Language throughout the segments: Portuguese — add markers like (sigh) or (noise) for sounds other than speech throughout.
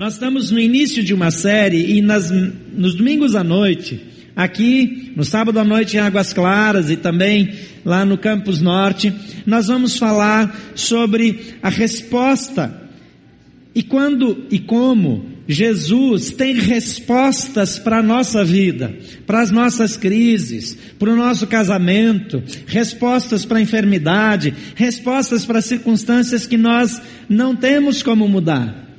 Nós estamos no início de uma série e nas, nos domingos à noite, aqui, no sábado à noite em Águas Claras e também lá no Campus Norte, nós vamos falar sobre a resposta e quando e como Jesus tem respostas para a nossa vida, para as nossas crises, para o nosso casamento, respostas para a enfermidade, respostas para circunstâncias que nós não temos como mudar.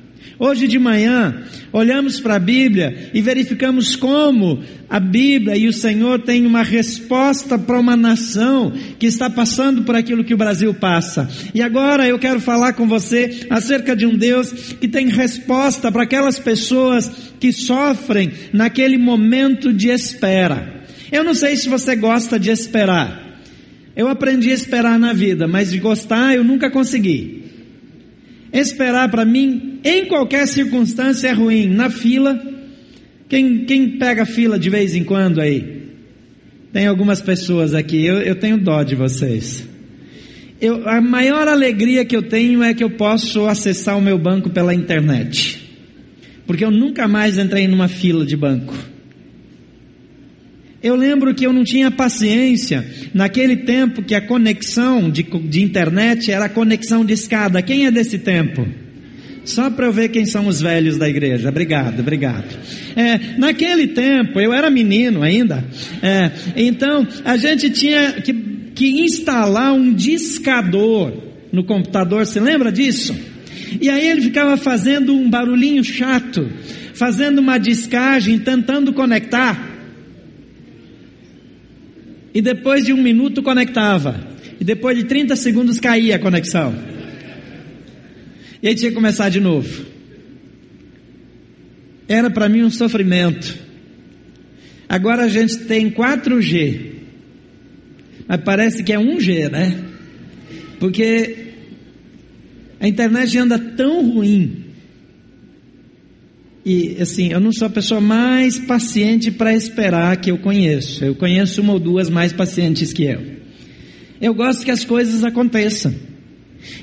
Hoje de manhã, olhamos para a Bíblia e verificamos como a Bíblia e o Senhor têm uma resposta para uma nação que está passando por aquilo que o Brasil passa. E agora eu quero falar com você acerca de um Deus que tem resposta para aquelas pessoas que sofrem naquele momento de espera. Eu não sei se você gosta de esperar. Eu aprendi a esperar na vida, mas de gostar eu nunca consegui. Esperar para mim, em qualquer circunstância, é ruim. Na fila, quem, quem pega fila de vez em quando aí? Tem algumas pessoas aqui, eu, eu tenho dó de vocês. Eu, a maior alegria que eu tenho é que eu posso acessar o meu banco pela internet. Porque eu nunca mais entrei numa fila de banco. Eu lembro que eu não tinha paciência naquele tempo que a conexão de, de internet era conexão de escada. Quem é desse tempo? Só para eu ver quem são os velhos da igreja. Obrigado, obrigado. É, naquele tempo, eu era menino ainda, é, então a gente tinha que, que instalar um discador no computador. Você lembra disso? E aí ele ficava fazendo um barulhinho chato, fazendo uma discagem, tentando conectar e depois de um minuto conectava, e depois de 30 segundos caía a conexão. E aí tinha que começar de novo. Era para mim um sofrimento. Agora a gente tem 4G, mas parece que é 1G, né? Porque a internet anda tão ruim e assim, eu não sou a pessoa mais paciente para esperar que eu conheço. Eu conheço uma ou duas mais pacientes que eu. Eu gosto que as coisas aconteçam.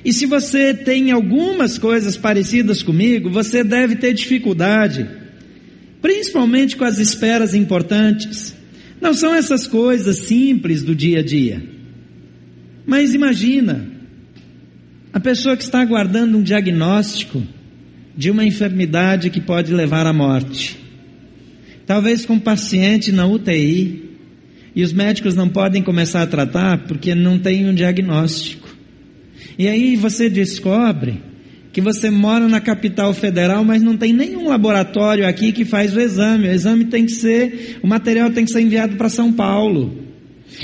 E se você tem algumas coisas parecidas comigo, você deve ter dificuldade, principalmente com as esperas importantes. Não são essas coisas simples do dia a dia. Mas imagina, a pessoa que está aguardando um diagnóstico, de uma enfermidade que pode levar à morte. Talvez com um paciente na UTI, e os médicos não podem começar a tratar porque não tem um diagnóstico. E aí você descobre que você mora na capital federal, mas não tem nenhum laboratório aqui que faz o exame. O exame tem que ser, o material tem que ser enviado para São Paulo.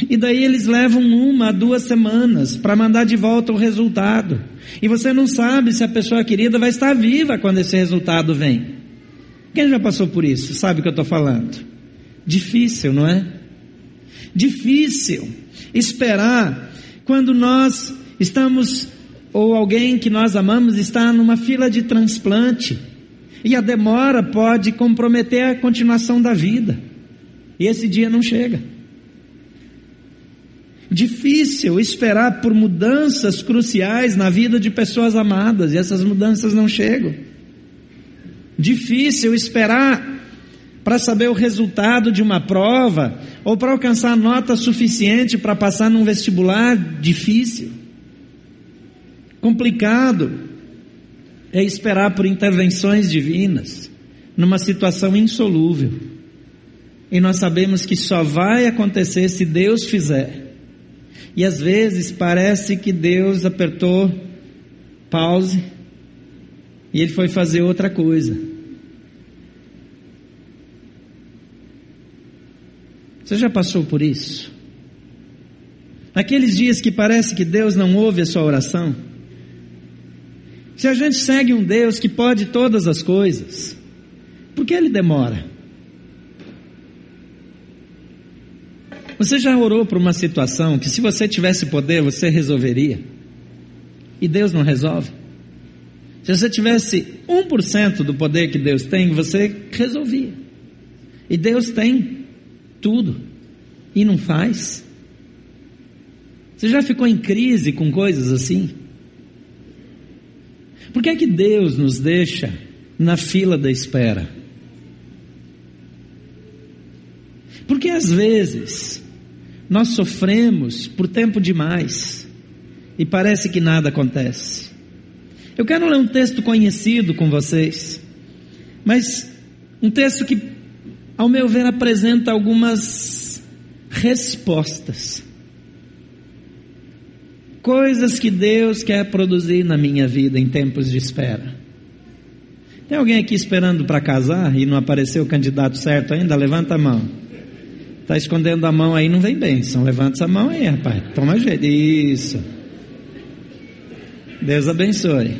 E daí eles levam uma, duas semanas para mandar de volta o resultado. E você não sabe se a pessoa querida vai estar viva quando esse resultado vem. Quem já passou por isso? Sabe o que eu estou falando? Difícil, não é? Difícil esperar quando nós estamos, ou alguém que nós amamos está numa fila de transplante. E a demora pode comprometer a continuação da vida. E esse dia não chega. Difícil esperar por mudanças cruciais na vida de pessoas amadas e essas mudanças não chegam. Difícil esperar para saber o resultado de uma prova ou para alcançar nota suficiente para passar num vestibular difícil. Complicado é esperar por intervenções divinas numa situação insolúvel. E nós sabemos que só vai acontecer se Deus fizer. E às vezes parece que Deus apertou pause e ele foi fazer outra coisa. Você já passou por isso? Naqueles dias que parece que Deus não ouve a sua oração? Se a gente segue um Deus que pode todas as coisas, por que ele demora? Você já orou por uma situação que se você tivesse poder, você resolveria? E Deus não resolve? Se você tivesse 1% do poder que Deus tem, você resolvia. E Deus tem tudo. E não faz. Você já ficou em crise com coisas assim? Por que é que Deus nos deixa na fila da espera. Porque às vezes nós sofremos por tempo demais e parece que nada acontece. Eu quero ler um texto conhecido com vocês, mas um texto que, ao meu ver, apresenta algumas respostas. Coisas que Deus quer produzir na minha vida em tempos de espera. Tem alguém aqui esperando para casar e não apareceu o candidato certo ainda? Levanta a mão. Está escondendo a mão aí, não vem bênção. Levanta essa mão aí, rapaz. Toma jeito. Isso. Deus abençoe.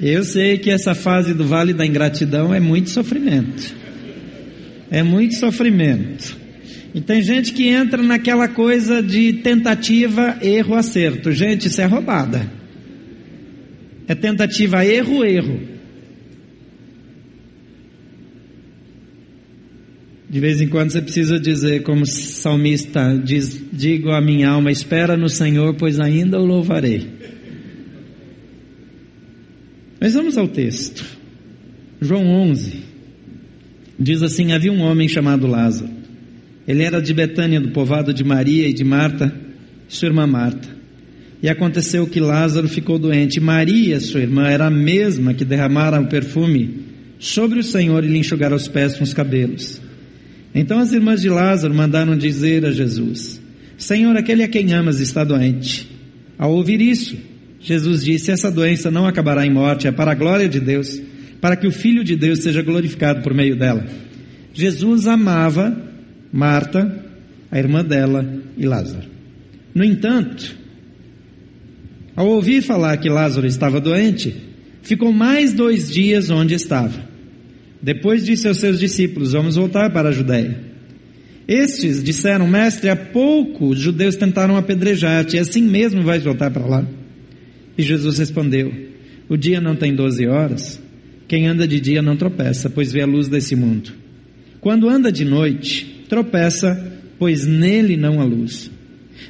Eu sei que essa fase do vale da ingratidão é muito sofrimento. É muito sofrimento. E tem gente que entra naquela coisa de tentativa, erro, acerto. Gente, isso é roubada. É tentativa, erro, erro. De vez em quando você precisa dizer, como salmista diz: Digo à minha alma, espera no Senhor, pois ainda o louvarei. Mas vamos ao texto. João 11 diz assim: Havia um homem chamado Lázaro. Ele era de Betânia, do povoado de Maria e de Marta, sua irmã Marta. E aconteceu que Lázaro ficou doente. Maria, sua irmã, era a mesma que derramara o perfume sobre o Senhor e lhe enxugara os pés com os cabelos. Então as irmãs de Lázaro mandaram dizer a Jesus: Senhor, aquele a quem amas está doente. Ao ouvir isso, Jesus disse: Essa doença não acabará em morte, é para a glória de Deus, para que o Filho de Deus seja glorificado por meio dela. Jesus amava Marta, a irmã dela e Lázaro. No entanto, ao ouvir falar que Lázaro estava doente, ficou mais dois dias onde estava. Depois disse aos seus discípulos: Vamos voltar para a Judéia. Estes disseram: Mestre, há pouco os judeus tentaram apedrejar-te, e assim mesmo vais voltar para lá? E Jesus respondeu: O dia não tem doze horas. Quem anda de dia não tropeça, pois vê a luz desse mundo. Quando anda de noite, tropeça, pois nele não há luz.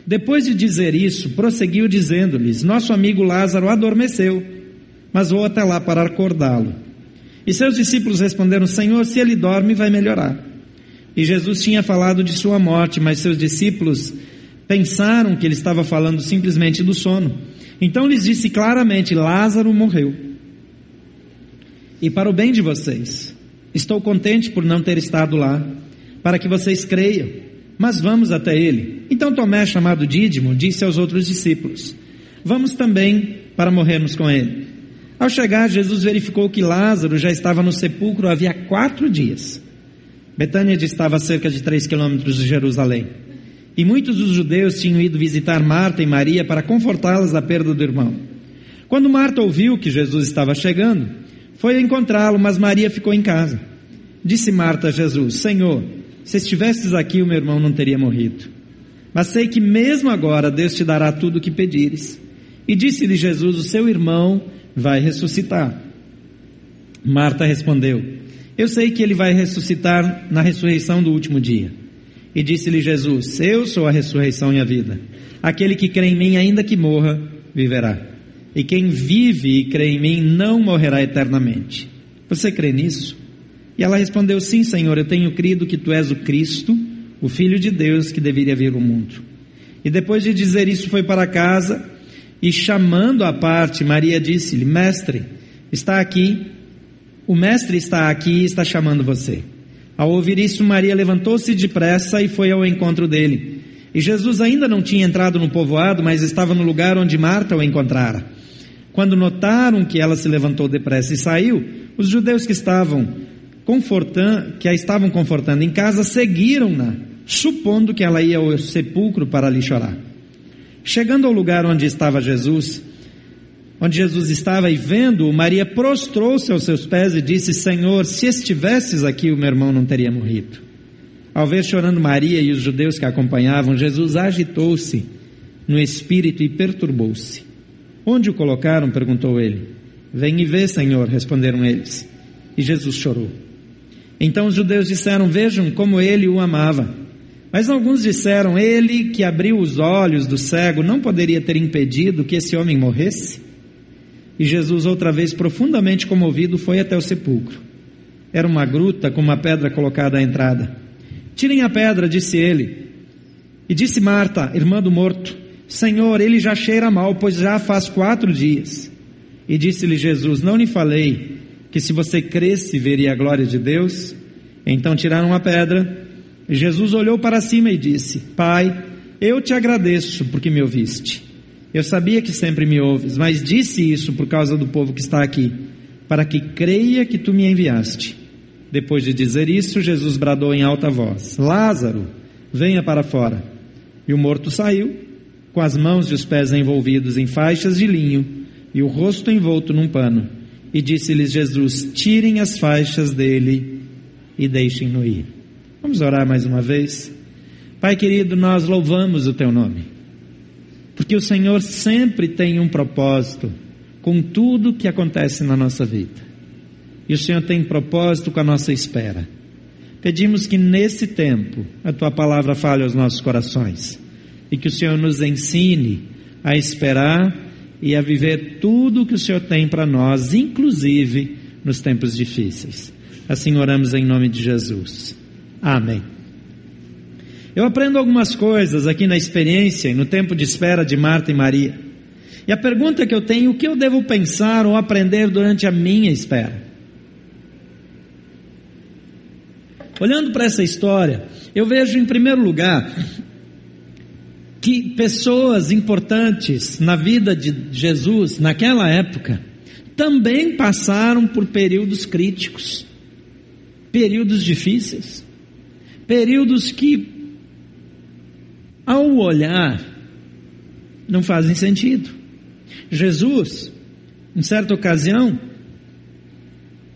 Depois de dizer isso, prosseguiu dizendo-lhes: Nosso amigo Lázaro adormeceu, mas vou até lá para acordá-lo. E seus discípulos responderam: Senhor, se ele dorme, vai melhorar. E Jesus tinha falado de sua morte, mas seus discípulos pensaram que ele estava falando simplesmente do sono. Então lhes disse claramente: Lázaro morreu. E para o bem de vocês, estou contente por não ter estado lá, para que vocês creiam. Mas vamos até ele. Então Tomé, chamado Dídimo, disse aos outros discípulos: Vamos também para morrermos com ele. Ao chegar, Jesus verificou que Lázaro já estava no sepulcro havia quatro dias. Betânia estava a cerca de três quilômetros de Jerusalém. E muitos dos judeus tinham ido visitar Marta e Maria para confortá-las da perda do irmão. Quando Marta ouviu que Jesus estava chegando, foi encontrá-lo, mas Maria ficou em casa. Disse Marta a Jesus: Senhor, se estivesses aqui, o meu irmão não teria morrido. Mas sei que mesmo agora Deus te dará tudo o que pedires. E disse-lhe Jesus: O seu irmão vai ressuscitar. Marta respondeu: Eu sei que ele vai ressuscitar na ressurreição do último dia. E disse-lhe Jesus: Eu sou a ressurreição e a vida. Aquele que crê em mim, ainda que morra, viverá. E quem vive e crê em mim não morrerá eternamente. Você crê nisso? E ela respondeu: Sim, Senhor, eu tenho crido que tu és o Cristo, o Filho de Deus que deveria vir ao mundo. E depois de dizer isso, foi para casa e chamando à parte, Maria disse-lhe: Mestre, está aqui, o mestre está aqui e está chamando você. Ao ouvir isso, Maria levantou-se depressa e foi ao encontro dele. E Jesus ainda não tinha entrado no povoado, mas estava no lugar onde Marta o encontrara. Quando notaram que ela se levantou depressa e saiu, os judeus que estavam confortando, que a estavam confortando em casa, seguiram-na, supondo que ela ia ao sepulcro para lhe chorar. Chegando ao lugar onde estava Jesus, onde Jesus estava e vendo, Maria prostrou-se aos seus pés e disse: Senhor, se estivesses aqui, o meu irmão não teria morrido. Ao ver chorando Maria e os judeus que a acompanhavam, Jesus agitou-se no espírito e perturbou-se. Onde o colocaram? perguntou ele. Vem e vê, Senhor, responderam eles. E Jesus chorou. Então os judeus disseram: Vejam como ele o amava. Mas alguns disseram: Ele que abriu os olhos do cego não poderia ter impedido que esse homem morresse? E Jesus, outra vez profundamente comovido, foi até o sepulcro. Era uma gruta com uma pedra colocada à entrada. Tirem a pedra, disse ele. E disse Marta, irmã do morto: Senhor, ele já cheira mal, pois já faz quatro dias. E disse-lhe Jesus: Não lhe falei que se você cresce veria a glória de Deus? Então tiraram a pedra. Jesus olhou para cima e disse: Pai, eu te agradeço porque me ouviste. Eu sabia que sempre me ouves, mas disse isso por causa do povo que está aqui, para que creia que tu me enviaste. Depois de dizer isso, Jesus bradou em alta voz: Lázaro, venha para fora. E o morto saiu, com as mãos e os pés envolvidos em faixas de linho e o rosto envolto num pano. E disse-lhes Jesus: Tirem as faixas dele e deixem-no ir. Vamos orar mais uma vez? Pai querido, nós louvamos o teu nome, porque o Senhor sempre tem um propósito com tudo que acontece na nossa vida, e o Senhor tem propósito com a nossa espera. Pedimos que nesse tempo a tua palavra fale aos nossos corações e que o Senhor nos ensine a esperar e a viver tudo o que o Senhor tem para nós, inclusive nos tempos difíceis. Assim oramos em nome de Jesus. Amém. Eu aprendo algumas coisas aqui na experiência e no tempo de espera de Marta e Maria. E a pergunta que eu tenho, o que eu devo pensar ou aprender durante a minha espera? Olhando para essa história, eu vejo em primeiro lugar que pessoas importantes na vida de Jesus naquela época também passaram por períodos críticos, períodos difíceis, períodos que ao olhar, não fazem sentido. Jesus, em certa ocasião,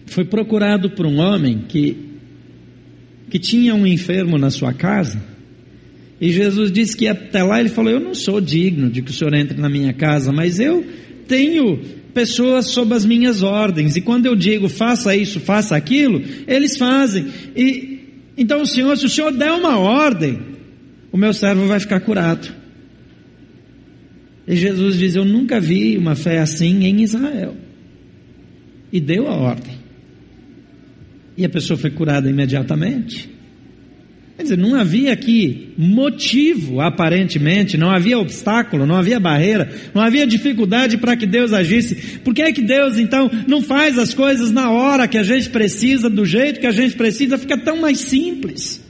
foi procurado por um homem que, que tinha um enfermo na sua casa, e Jesus disse que até lá ele falou: Eu não sou digno de que o senhor entre na minha casa, mas eu tenho pessoas sob as minhas ordens, e quando eu digo faça isso, faça aquilo, eles fazem. E então o senhor, se o senhor der uma ordem, o meu servo vai ficar curado. E Jesus diz: Eu nunca vi uma fé assim em Israel. E deu a ordem. E a pessoa foi curada imediatamente. Quer dizer, não havia aqui motivo, aparentemente, não havia obstáculo, não havia barreira, não havia dificuldade para que Deus agisse. Por que é que Deus, então, não faz as coisas na hora que a gente precisa, do jeito que a gente precisa, fica tão mais simples?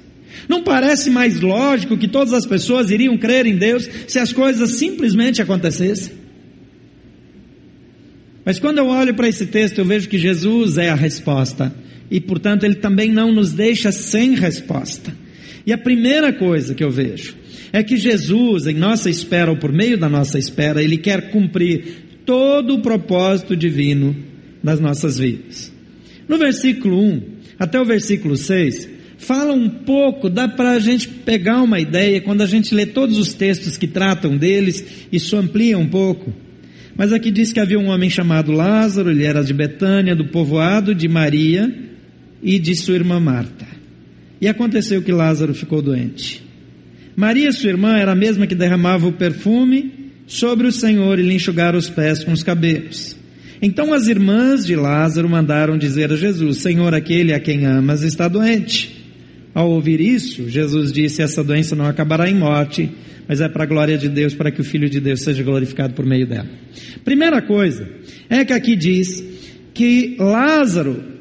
Não parece mais lógico que todas as pessoas iriam crer em Deus se as coisas simplesmente acontecessem? Mas quando eu olho para esse texto, eu vejo que Jesus é a resposta e, portanto, ele também não nos deixa sem resposta. E a primeira coisa que eu vejo é que Jesus, em nossa espera ou por meio da nossa espera, ele quer cumprir todo o propósito divino das nossas vidas. No versículo 1 até o versículo 6, fala um pouco, dá para a gente pegar uma ideia quando a gente lê todos os textos que tratam deles, isso amplia um pouco. Mas aqui diz que havia um homem chamado Lázaro, ele era de Betânia, do povoado de Maria e de sua irmã Marta. E aconteceu que Lázaro ficou doente. Maria, sua irmã, era a mesma que derramava o perfume sobre o Senhor e lhe enxugara os pés com os cabelos. Então as irmãs de Lázaro mandaram dizer a Jesus: Senhor, aquele a quem amas está doente. Ao ouvir isso, Jesus disse: Essa doença não acabará em morte, mas é para a glória de Deus, para que o Filho de Deus seja glorificado por meio dela. Primeira coisa é que aqui diz que Lázaro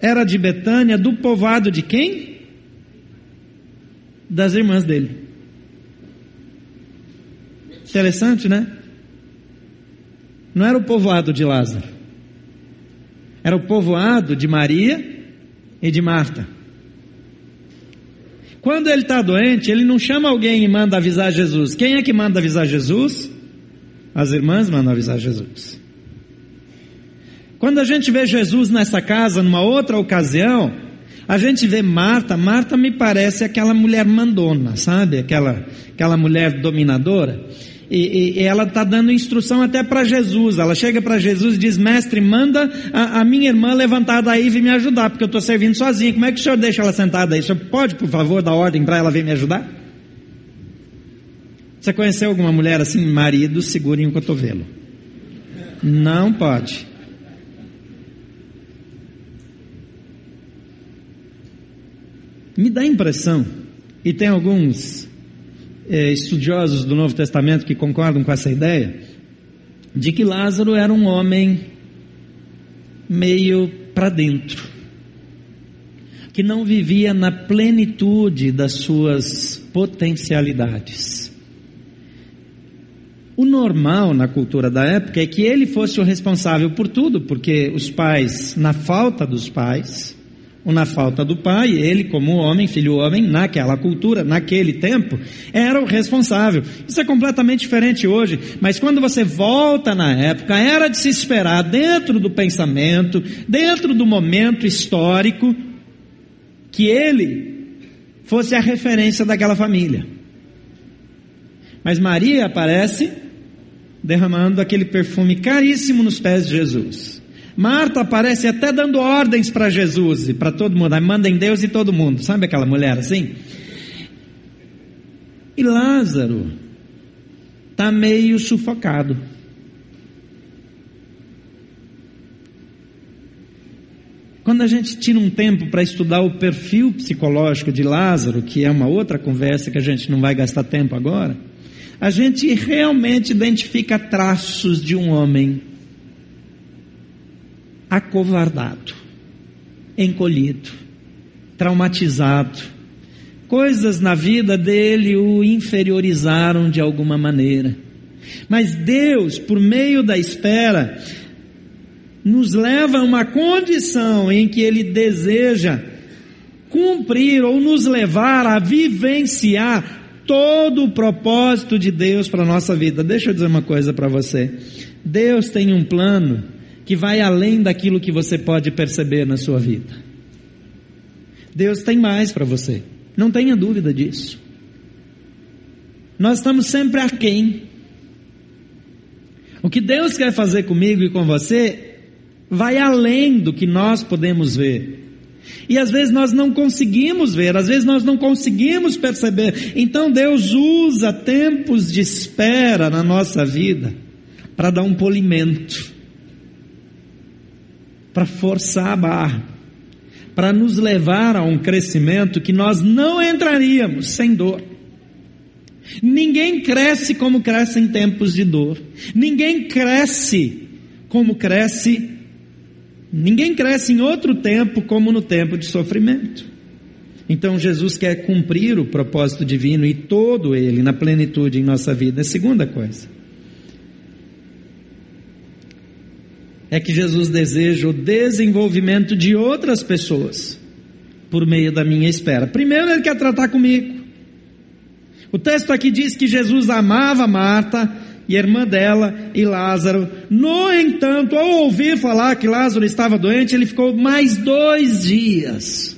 era de Betânia, do povoado de quem? Das irmãs dele. Interessante, né? Não era o povoado de Lázaro, era o povoado de Maria e de Marta. Quando ele está doente, ele não chama alguém e manda avisar Jesus. Quem é que manda avisar Jesus? As irmãs mandam avisar Jesus. Quando a gente vê Jesus nessa casa, numa outra ocasião, a gente vê Marta. Marta me parece aquela mulher mandona, sabe? Aquela, aquela mulher dominadora. E, e, ela está dando instrução até para Jesus. Ela chega para Jesus e diz: Mestre, manda a, a, minha irmã levantar daí e vir me ajudar, porque eu estou servindo sozinha. Como é que o senhor deixa ela sentada aí? O senhor pode, por favor, dar ordem para ela vir me ajudar? Você conheceu alguma mulher assim? Marido, segurem o cotovelo. Não pode. Me dá a impressão, e tem alguns é, estudiosos do Novo Testamento que concordam com essa ideia, de que Lázaro era um homem meio para dentro, que não vivia na plenitude das suas potencialidades. O normal na cultura da época é que ele fosse o responsável por tudo, porque os pais, na falta dos pais, na falta do pai, ele, como homem, filho homem, naquela cultura, naquele tempo, era o responsável. Isso é completamente diferente hoje, mas quando você volta na época, era de se esperar, dentro do pensamento, dentro do momento histórico, que ele fosse a referência daquela família. Mas Maria aparece derramando aquele perfume caríssimo nos pés de Jesus. Marta aparece até dando ordens para Jesus e para todo mundo. Manda em Deus e todo mundo. Sabe aquela mulher assim? E Lázaro está meio sufocado. Quando a gente tira um tempo para estudar o perfil psicológico de Lázaro, que é uma outra conversa que a gente não vai gastar tempo agora, a gente realmente identifica traços de um homem acovardado, encolhido, traumatizado. Coisas na vida dele o inferiorizaram de alguma maneira. Mas Deus, por meio da espera, nos leva a uma condição em que Ele deseja cumprir ou nos levar a vivenciar todo o propósito de Deus para a nossa vida. Deixa eu dizer uma coisa para você. Deus tem um plano que vai além daquilo que você pode perceber na sua vida. Deus tem mais para você, não tenha dúvida disso. Nós estamos sempre aquém. O que Deus quer fazer comigo e com você vai além do que nós podemos ver. E às vezes nós não conseguimos ver, às vezes nós não conseguimos perceber. Então Deus usa tempos de espera na nossa vida para dar um polimento para forçar a barra, para nos levar a um crescimento que nós não entraríamos sem dor. Ninguém cresce como cresce em tempos de dor. Ninguém cresce como cresce. Ninguém cresce em outro tempo como no tempo de sofrimento. Então Jesus quer cumprir o propósito divino e todo ele na plenitude em nossa vida. É a segunda coisa. É que Jesus deseja o desenvolvimento de outras pessoas por meio da minha espera. Primeiro, ele quer tratar comigo. O texto aqui diz que Jesus amava Marta e a irmã dela e Lázaro. No entanto, ao ouvir falar que Lázaro estava doente, ele ficou mais dois dias.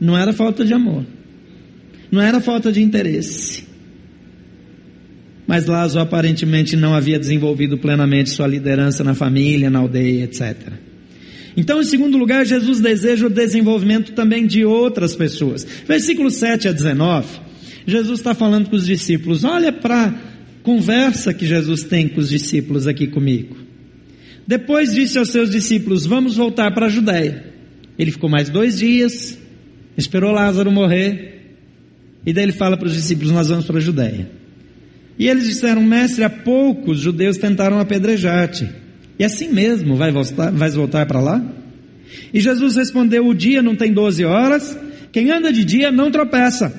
Não era falta de amor, não era falta de interesse mas Lázaro aparentemente não havia desenvolvido plenamente sua liderança na família, na aldeia, etc. Então, em segundo lugar, Jesus deseja o desenvolvimento também de outras pessoas. Versículo 7 a 19, Jesus está falando com os discípulos. Olha para a conversa que Jesus tem com os discípulos aqui comigo. Depois disse aos seus discípulos: Vamos voltar para a Judéia. Ele ficou mais dois dias, esperou Lázaro morrer, e daí ele fala para os discípulos: Nós vamos para a Judéia. E eles disseram, mestre, há pouco os judeus tentaram apedrejar-te. E assim mesmo vai voltar, vais voltar para lá? E Jesus respondeu, o dia não tem doze horas, quem anda de dia não tropeça,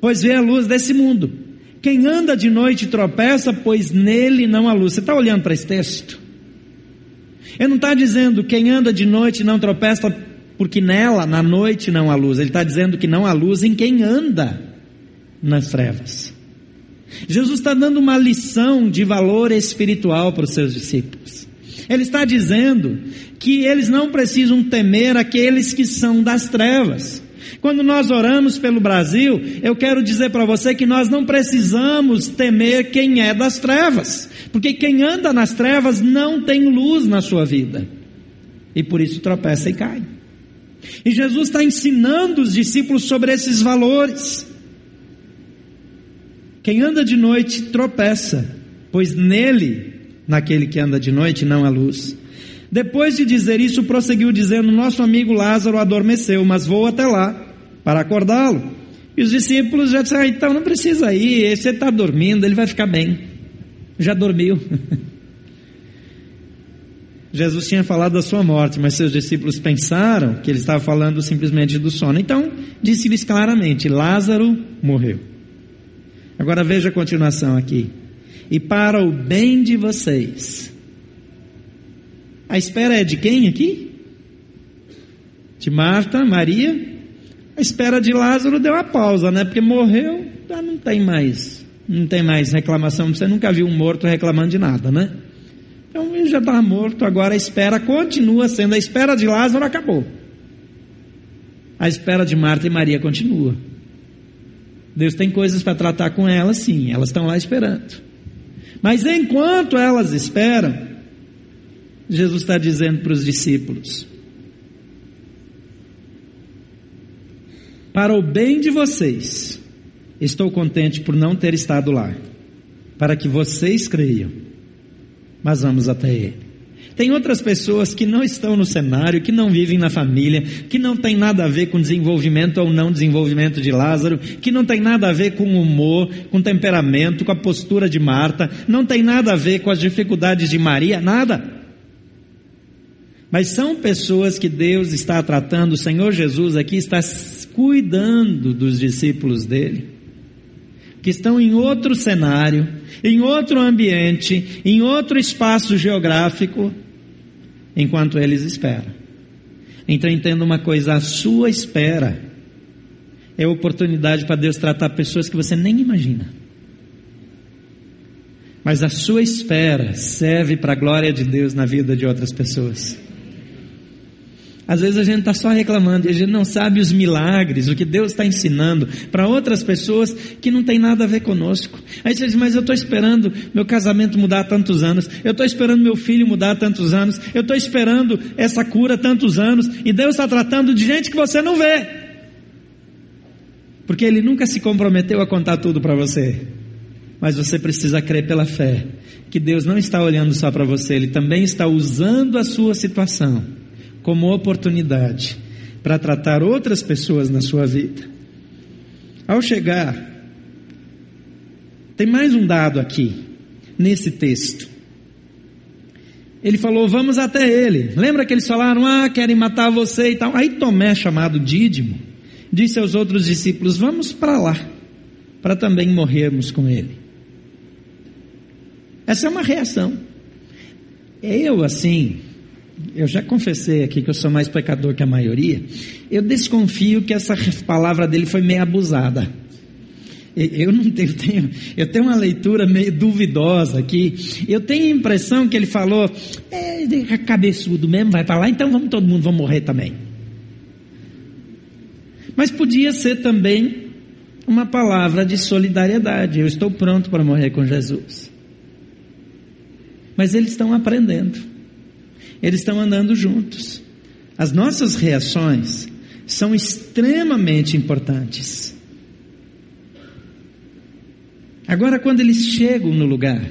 pois vê a luz desse mundo. Quem anda de noite tropeça, pois nele não há luz. Você está olhando para esse texto? Ele não está dizendo quem anda de noite não tropeça, porque nela, na noite, não há luz. Ele está dizendo que não há luz em quem anda nas trevas. Jesus está dando uma lição de valor espiritual para os seus discípulos. Ele está dizendo que eles não precisam temer aqueles que são das trevas. Quando nós oramos pelo Brasil, eu quero dizer para você que nós não precisamos temer quem é das trevas, porque quem anda nas trevas não tem luz na sua vida, e por isso tropeça e cai. E Jesus está ensinando os discípulos sobre esses valores. Quem anda de noite tropeça, pois nele naquele que anda de noite, não à luz. Depois de dizer isso, prosseguiu dizendo: Nosso amigo Lázaro adormeceu, mas vou até lá para acordá-lo. E os discípulos já disseram: ah, Então não precisa ir, você está dormindo, ele vai ficar bem. Já dormiu. (laughs) Jesus tinha falado da sua morte, mas seus discípulos pensaram que ele estava falando simplesmente do sono. Então, disse-lhes claramente: Lázaro morreu. Agora veja a continuação aqui. E para o bem de vocês. A espera é de quem aqui? De Marta, Maria. A espera de Lázaro deu uma pausa, né? Porque morreu, já não tem mais, não tem mais reclamação. Você nunca viu um morto reclamando de nada, né? Então ele já está morto, agora a espera continua sendo, a espera de Lázaro acabou. A espera de Marta e Maria continua. Deus tem coisas para tratar com elas, sim, elas estão lá esperando. Mas enquanto elas esperam, Jesus está dizendo para os discípulos: Para o bem de vocês, estou contente por não ter estado lá, para que vocês creiam mas vamos até Ele. Tem outras pessoas que não estão no cenário, que não vivem na família, que não tem nada a ver com desenvolvimento ou não desenvolvimento de Lázaro, que não tem nada a ver com humor, com temperamento, com a postura de Marta, não tem nada a ver com as dificuldades de Maria, nada. Mas são pessoas que Deus está tratando, o Senhor Jesus aqui está cuidando dos discípulos dele que estão em outro cenário, em outro ambiente, em outro espaço geográfico, enquanto eles esperam. Então entenda uma coisa: a sua espera é oportunidade para Deus tratar pessoas que você nem imagina. Mas a sua espera serve para a glória de Deus na vida de outras pessoas. Às vezes a gente está só reclamando e a gente não sabe os milagres, o que Deus está ensinando para outras pessoas que não tem nada a ver conosco. Aí você diz, mas eu estou esperando meu casamento mudar há tantos anos, eu estou esperando meu filho mudar há tantos anos, eu estou esperando essa cura há tantos anos, e Deus está tratando de gente que você não vê. Porque Ele nunca se comprometeu a contar tudo para você. Mas você precisa crer pela fé que Deus não está olhando só para você, Ele também está usando a sua situação como oportunidade para tratar outras pessoas na sua vida. Ao chegar, tem mais um dado aqui, nesse texto. Ele falou: Vamos até ele. Lembra que eles falaram: Ah, querem matar você e tal. Aí Tomé, chamado Dídimo, disse aos outros discípulos: Vamos para lá, para também morrermos com ele. Essa é uma reação. Eu, assim, eu já confessei aqui que eu sou mais pecador que a maioria, eu desconfio que essa palavra dele foi meio abusada. Eu não tenho, tenho, eu tenho uma leitura meio duvidosa aqui. Eu tenho a impressão que ele falou, é, cabeçudo mesmo, vai para lá, então vamos todo mundo vamos morrer também. Mas podia ser também uma palavra de solidariedade. Eu estou pronto para morrer com Jesus. Mas eles estão aprendendo eles estão andando juntos. As nossas reações são extremamente importantes. Agora, quando eles chegam no lugar,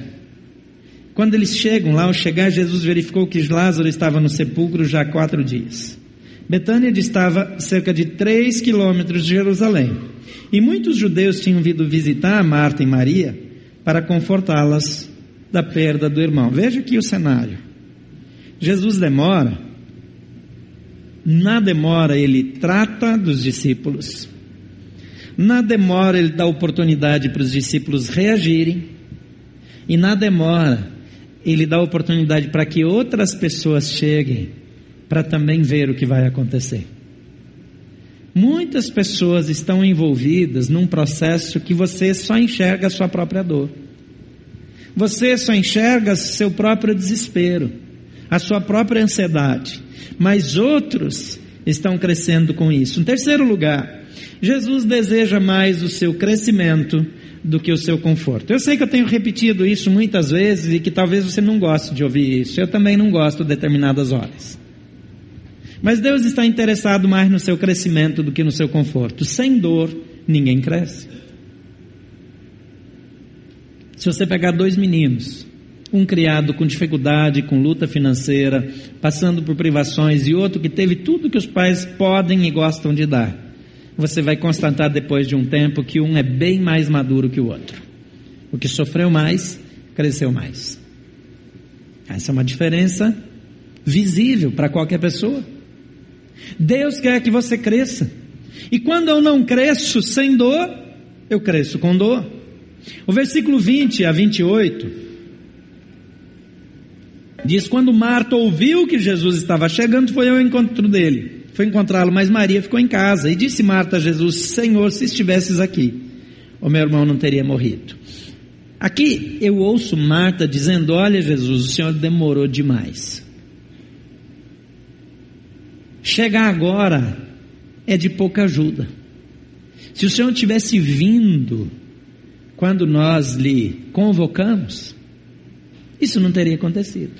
quando eles chegam lá, ao chegar, Jesus verificou que Lázaro estava no sepulcro já há quatro dias. Betânia distava cerca de três quilômetros de Jerusalém. E muitos judeus tinham vindo visitar Marta e Maria para confortá-las da perda do irmão. Veja aqui o cenário. Jesus demora, na demora ele trata dos discípulos, na demora ele dá oportunidade para os discípulos reagirem, e na demora ele dá oportunidade para que outras pessoas cheguem para também ver o que vai acontecer. Muitas pessoas estão envolvidas num processo que você só enxerga a sua própria dor. Você só enxerga seu próprio desespero a sua própria ansiedade, mas outros estão crescendo com isso. Em terceiro lugar, Jesus deseja mais o seu crescimento do que o seu conforto. Eu sei que eu tenho repetido isso muitas vezes e que talvez você não goste de ouvir isso. Eu também não gosto de determinadas horas. Mas Deus está interessado mais no seu crescimento do que no seu conforto. Sem dor, ninguém cresce. Se você pegar dois meninos Um criado com dificuldade, com luta financeira, passando por privações, e outro que teve tudo que os pais podem e gostam de dar. Você vai constatar depois de um tempo que um é bem mais maduro que o outro. O que sofreu mais, cresceu mais. Essa é uma diferença visível para qualquer pessoa. Deus quer que você cresça. E quando eu não cresço sem dor, eu cresço com dor. O versículo 20 a 28 diz: Quando Marta ouviu que Jesus estava chegando, foi ao encontro dele. Foi encontrá-lo, mas Maria ficou em casa. E disse Marta a Jesus: Senhor, se estivesses aqui, o meu irmão não teria morrido. Aqui eu ouço Marta dizendo: Olha, Jesus, o Senhor demorou demais. Chegar agora é de pouca ajuda. Se o Senhor tivesse vindo quando nós lhe convocamos, isso não teria acontecido.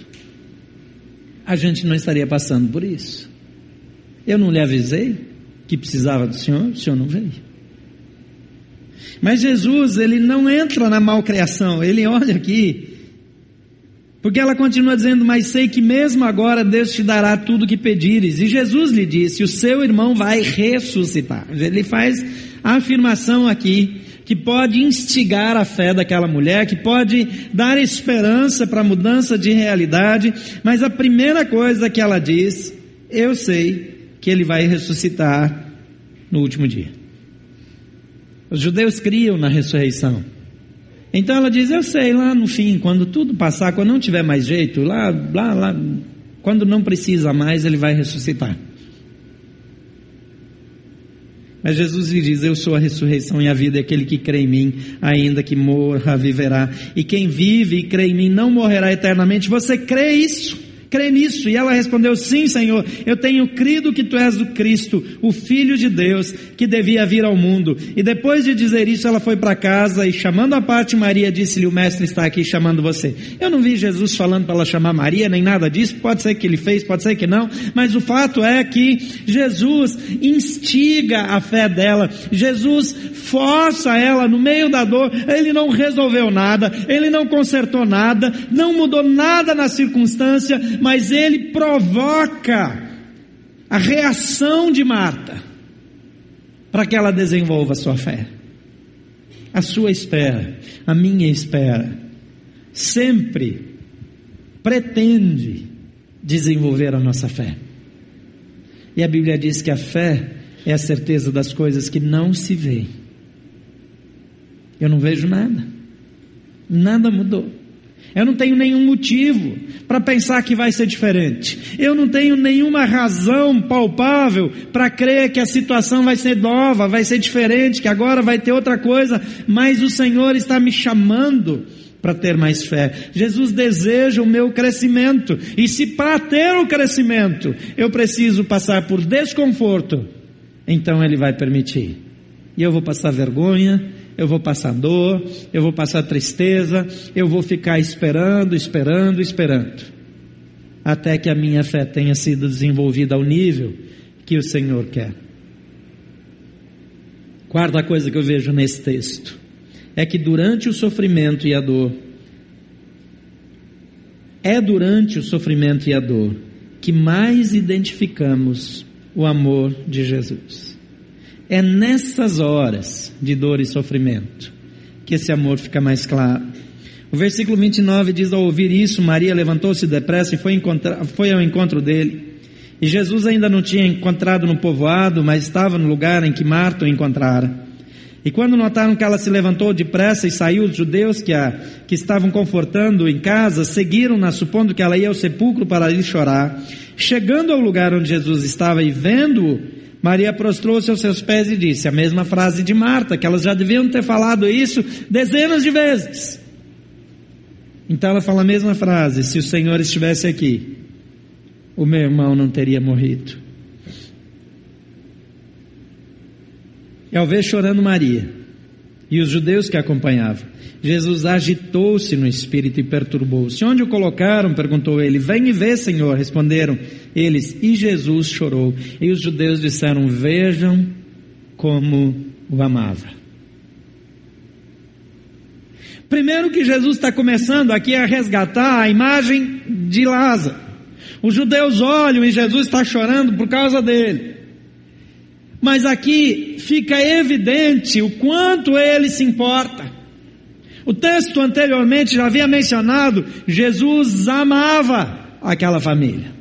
A gente não estaria passando por isso. Eu não lhe avisei que precisava do Senhor, o Senhor não veio. Mas Jesus, ele não entra na malcriação, ele olha aqui porque ela continua dizendo: Mas sei que mesmo agora Deus te dará tudo o que pedires. E Jesus lhe disse: O seu irmão vai ressuscitar. Ele faz a afirmação aqui que pode instigar a fé daquela mulher, que pode dar esperança para a mudança de realidade, mas a primeira coisa que ela diz: Eu sei que ele vai ressuscitar no último dia. Os judeus criam na ressurreição. Então ela diz: Eu sei, lá no fim, quando tudo passar, quando não tiver mais jeito, lá, lá, lá, quando não precisa mais, ele vai ressuscitar. Mas Jesus lhe diz: Eu sou a ressurreição e a vida, e aquele que crê em mim, ainda que morra, viverá. E quem vive e crê em mim não morrerá eternamente. Você crê isso? Crê nisso? E ela respondeu: Sim, Senhor, eu tenho crido que tu és o Cristo, o Filho de Deus, que devia vir ao mundo. E depois de dizer isso, ela foi para casa e, chamando a parte Maria, disse-lhe: O Mestre está aqui chamando você. Eu não vi Jesus falando para ela chamar Maria, nem nada disso. Pode ser que ele fez, pode ser que não, mas o fato é que Jesus instiga a fé dela, Jesus força ela no meio da dor. Ele não resolveu nada, ele não consertou nada, não mudou nada na circunstância, mas ele provoca a reação de Marta para que ela desenvolva a sua fé. A sua espera, a minha espera, sempre pretende desenvolver a nossa fé. E a Bíblia diz que a fé é a certeza das coisas que não se veem. Eu não vejo nada, nada mudou. Eu não tenho nenhum motivo para pensar que vai ser diferente. Eu não tenho nenhuma razão palpável para crer que a situação vai ser nova, vai ser diferente, que agora vai ter outra coisa, mas o Senhor está me chamando para ter mais fé. Jesus deseja o meu crescimento, e se para ter o crescimento eu preciso passar por desconforto, então Ele vai permitir. E eu vou passar vergonha, eu vou passar dor, eu vou passar tristeza, eu vou ficar esperando, esperando, esperando, até que a minha fé tenha sido desenvolvida ao nível que o Senhor quer. Quarta coisa que eu vejo nesse texto é que durante o sofrimento e a dor, é durante o sofrimento e a dor que mais identificamos o amor de Jesus. É nessas horas de dor e sofrimento que esse amor fica mais claro. O versículo 29 diz: Ao ouvir isso, Maria levantou-se depressa e foi, foi ao encontro dele. E Jesus ainda não tinha encontrado no povoado, mas estava no lugar em que Marta o encontrara. E quando notaram que ela se levantou depressa e saiu, os judeus que, a, que estavam confortando em casa seguiram-na, supondo que ela ia ao sepulcro para ir chorar. Chegando ao lugar onde Jesus estava e vendo-o, Maria prostrou-se aos seus pés e disse a mesma frase de Marta, que elas já deviam ter falado isso dezenas de vezes. Então ela fala a mesma frase: se o Senhor estivesse aqui, o meu irmão não teria morrido. E ao ver chorando Maria e os judeus que acompanhavam, Jesus agitou-se no espírito e perturbou-se. Onde o colocaram? perguntou ele. Vem e vê, Senhor, responderam eles. E Jesus chorou. E os judeus disseram: Vejam como o amava. Primeiro que Jesus está começando aqui a resgatar a imagem de Lázaro. Os judeus olham e Jesus está chorando por causa dele. Mas aqui fica evidente o quanto ele se importa. O texto anteriormente já havia mencionado, Jesus amava aquela família.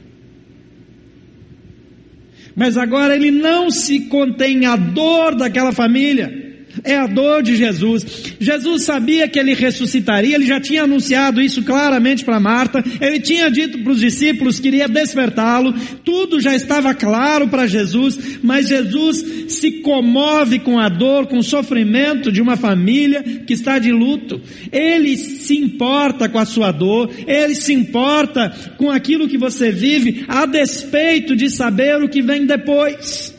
Mas agora ele não se contém a dor daquela família é a dor de Jesus. Jesus sabia que ele ressuscitaria, ele já tinha anunciado isso claramente para Marta, ele tinha dito para os discípulos que iria despertá-lo, tudo já estava claro para Jesus, mas Jesus se comove com a dor, com o sofrimento de uma família que está de luto. Ele se importa com a sua dor, ele se importa com aquilo que você vive, a despeito de saber o que vem depois.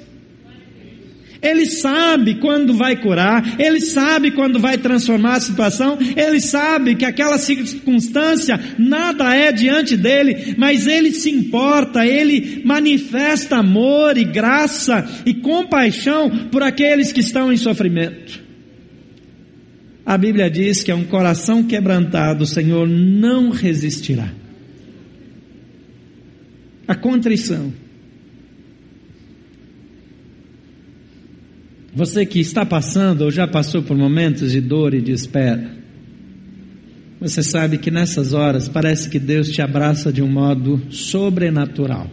Ele sabe quando vai curar, ele sabe quando vai transformar a situação, ele sabe que aquela circunstância nada é diante dele, mas ele se importa, ele manifesta amor e graça e compaixão por aqueles que estão em sofrimento. A Bíblia diz que é um coração quebrantado, o Senhor não resistirá. A contrição Você que está passando ou já passou por momentos de dor e de espera, você sabe que nessas horas parece que Deus te abraça de um modo sobrenatural.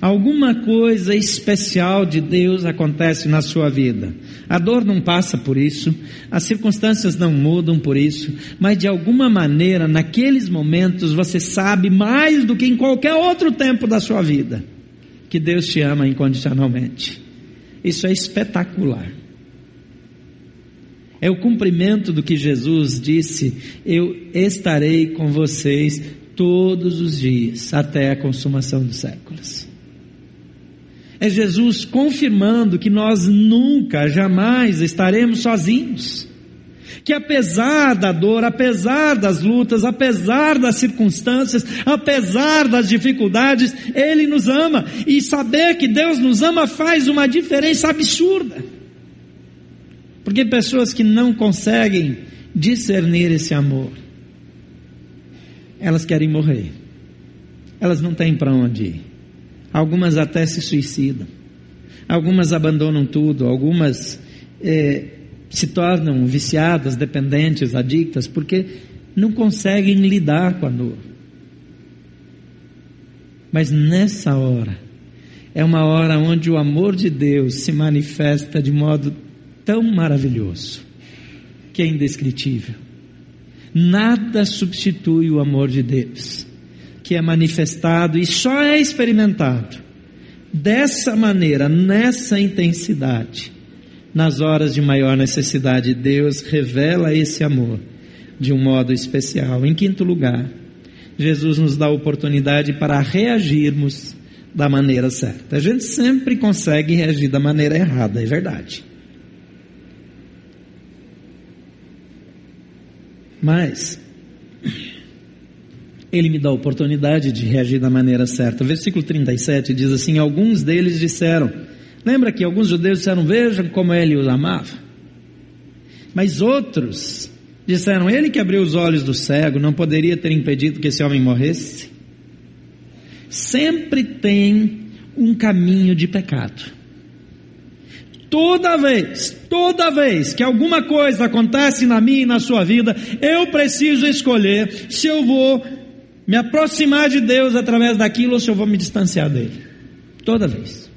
Alguma coisa especial de Deus acontece na sua vida. A dor não passa por isso, as circunstâncias não mudam por isso, mas de alguma maneira, naqueles momentos, você sabe mais do que em qualquer outro tempo da sua vida que Deus te ama incondicionalmente. Isso é espetacular. É o cumprimento do que Jesus disse: Eu estarei com vocês todos os dias, até a consumação dos séculos. É Jesus confirmando que nós nunca, jamais estaremos sozinhos que apesar da dor, apesar das lutas, apesar das circunstâncias, apesar das dificuldades, Ele nos ama. E saber que Deus nos ama faz uma diferença absurda. Porque pessoas que não conseguem discernir esse amor, elas querem morrer, elas não têm para onde ir. Algumas até se suicidam, algumas abandonam tudo, algumas. É, se tornam viciadas, dependentes, adictas, porque não conseguem lidar com a dor. Mas nessa hora, é uma hora onde o amor de Deus se manifesta de modo tão maravilhoso, que é indescritível. Nada substitui o amor de Deus, que é manifestado e só é experimentado dessa maneira, nessa intensidade nas horas de maior necessidade, Deus revela esse amor de um modo especial. Em quinto lugar, Jesus nos dá a oportunidade para reagirmos da maneira certa. A gente sempre consegue reagir da maneira errada, é verdade. Mas ele me dá a oportunidade de reagir da maneira certa. Versículo 37 diz assim: Alguns deles disseram: Lembra que alguns judeus disseram: Vejam como ele os amava. Mas outros disseram: Ele que abriu os olhos do cego não poderia ter impedido que esse homem morresse? Sempre tem um caminho de pecado. Toda vez, toda vez que alguma coisa acontece na minha e na sua vida, eu preciso escolher se eu vou me aproximar de Deus através daquilo ou se eu vou me distanciar dele. Toda vez.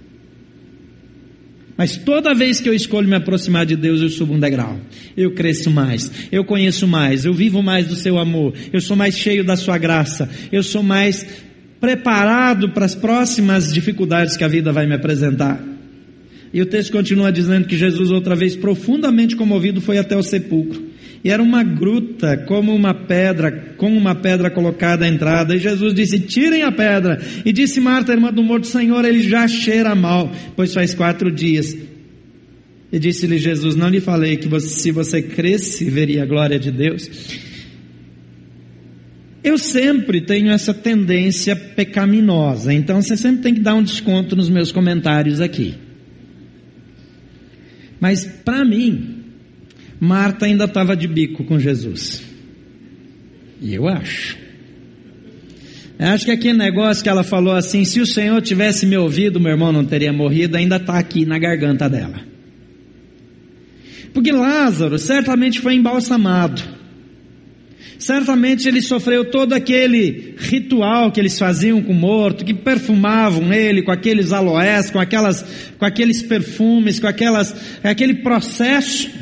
Mas toda vez que eu escolho me aproximar de Deus, eu subo um degrau. Eu cresço mais, eu conheço mais, eu vivo mais do seu amor, eu sou mais cheio da sua graça, eu sou mais preparado para as próximas dificuldades que a vida vai me apresentar. E o texto continua dizendo que Jesus, outra vez profundamente comovido, foi até o sepulcro. E era uma gruta, como uma pedra, com uma pedra colocada à entrada. E Jesus disse: Tirem a pedra. E disse Marta, irmã do morto: Senhor, ele já cheira mal, pois faz quatro dias. E disse-lhe Jesus: Não lhe falei que você, se você cresce, veria a glória de Deus. Eu sempre tenho essa tendência pecaminosa, então você sempre tem que dar um desconto nos meus comentários aqui. Mas para mim, Marta ainda estava de bico com Jesus. E eu acho. Eu acho que aquele negócio que ela falou assim: se o Senhor tivesse me ouvido, meu irmão não teria morrido, ainda está aqui na garganta dela. Porque Lázaro certamente foi embalsamado. Certamente ele sofreu todo aquele ritual que eles faziam com o morto, que perfumavam ele com aqueles aloés, com, aquelas, com aqueles perfumes, com aquelas, aquele processo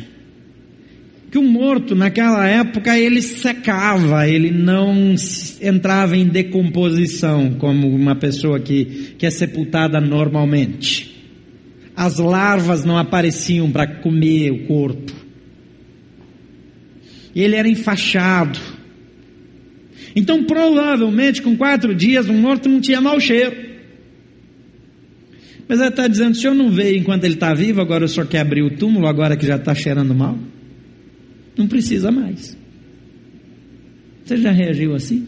que o morto naquela época ele secava, ele não entrava em decomposição como uma pessoa que, que é sepultada normalmente. As larvas não apareciam para comer o corpo. Ele era enfaixado. Então, provavelmente, com quatro dias, o morto não tinha mau cheiro. Mas ele está dizendo: o senhor não veio enquanto ele está vivo, agora o senhor quer abrir o túmulo, agora que já está cheirando mal? Não precisa mais. Você já reagiu assim?